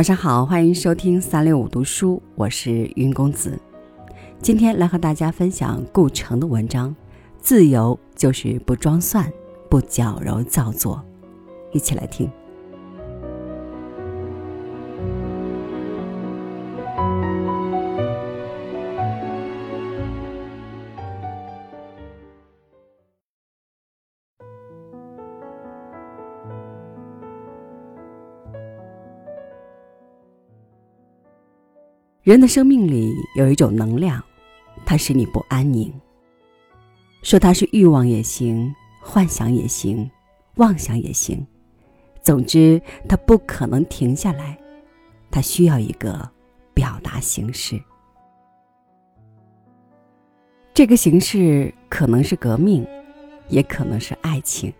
晚上好，欢迎收听三六五读书，我是云公子。今天来和大家分享顾城的文章，《自由就是不装蒜，不矫揉造作》，一起来听。人的生命里有一种能量，它使你不安宁。说它是欲望也行，幻想也行，妄想也行，总之它不可能停下来，它需要一个表达形式。这个形式可能是革命，也可能是爱情，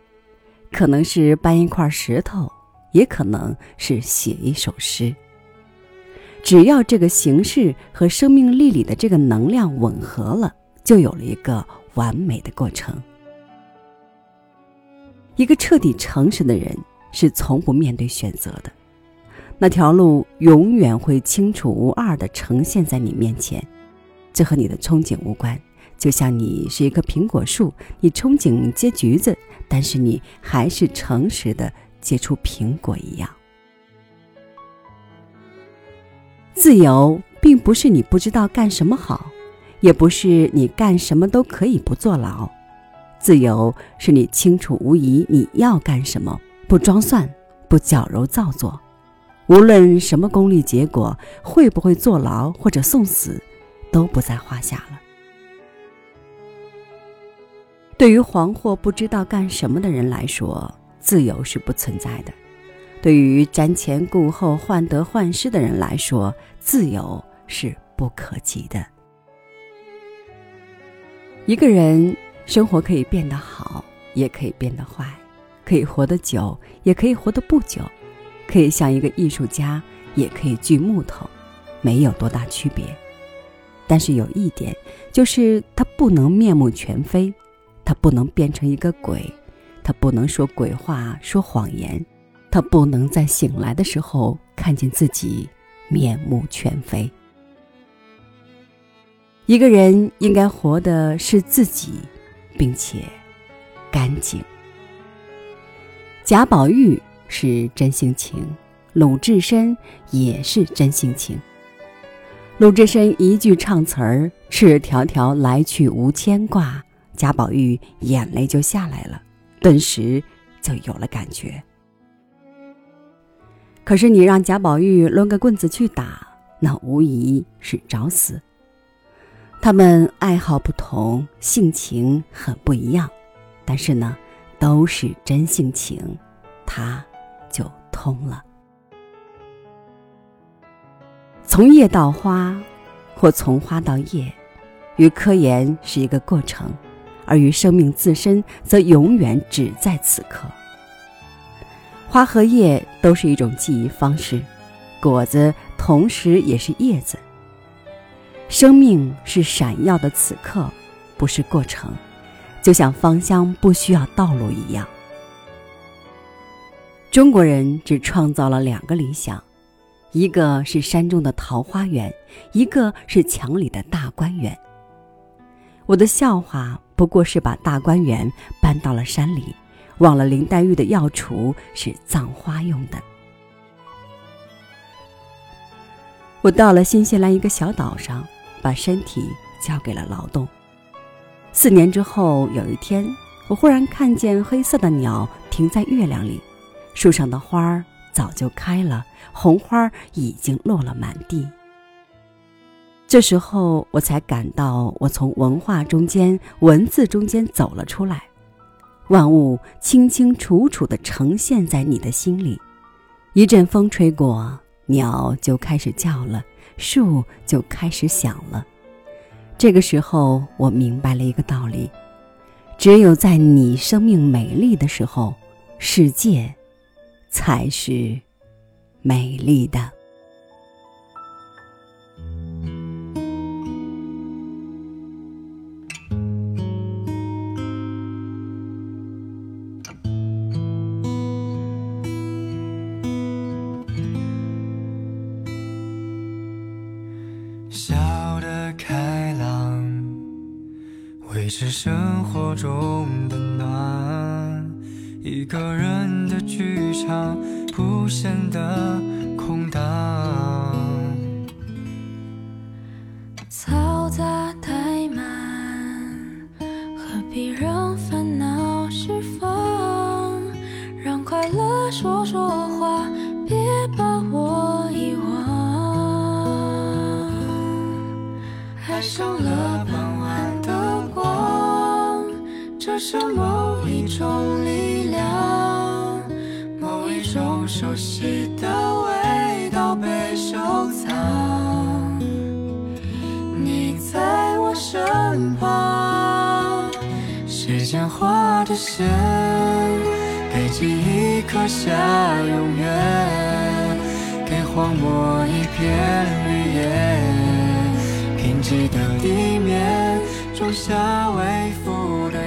可能是搬一块石头，也可能是写一首诗。只要这个形式和生命力里的这个能量吻合了，就有了一个完美的过程。一个彻底诚实的人是从不面对选择的，那条路永远会清楚无二的呈现在你面前，这和你的憧憬无关。就像你是一棵苹果树，你憧憬结橘子，但是你还是诚实的结出苹果一样。自由并不是你不知道干什么好，也不是你干什么都可以不坐牢。自由是你清楚无疑你要干什么，不装蒜，不矫揉造作。无论什么功利结果，会不会坐牢或者送死，都不在话下了。对于惶惑不知道干什么的人来说，自由是不存在的。对于瞻前顾后、患得患失的人来说，自由是不可及的。一个人生活可以变得好，也可以变得坏；可以活得久，也可以活得不久；可以像一个艺术家，也可以锯木头，没有多大区别。但是有一点，就是他不能面目全非，他不能变成一个鬼，他不能说鬼话、说谎言。他不能在醒来的时候看见自己面目全非。一个人应该活的是自己，并且干净。贾宝玉是真性情，鲁智深也是真性情。鲁智深一句唱词儿“赤条条来去无牵挂”，贾宝玉眼泪就下来了，顿时就有了感觉。可是你让贾宝玉抡个棍子去打，那无疑是找死。他们爱好不同，性情很不一样，但是呢，都是真性情，他就通了。从叶到花，或从花到叶，与科研是一个过程，而与生命自身，则永远只在此刻。花和叶都是一种记忆方式，果子同时也是叶子。生命是闪耀的此刻，不是过程，就像芳香不需要道路一样。中国人只创造了两个理想，一个是山中的桃花源，一个是墙里的大观园。我的笑话不过是把大观园搬到了山里。忘了林黛玉的药橱是葬花用的。我到了新西兰一个小岛上，把身体交给了劳动。四年之后，有一天，我忽然看见黑色的鸟停在月亮里，树上的花儿早就开了，红花已经落了满地。这时候，我才感到我从文化中间、文字中间走了出来。万物清清楚楚地呈现在你的心里，一阵风吹过，鸟就开始叫了，树就开始响了。这个时候，我明白了一个道理：只有在你生命美丽的时候，世界才是美丽的。维持生活中的暖。一个人的剧场不显得空荡。嘈杂太满，何必让烦恼释放？让快乐说说熟悉的味道被收藏。你在我身旁，时间画的线，给记忆刻下永远，给荒漠一片绿叶，贫瘠的地面种下微服的。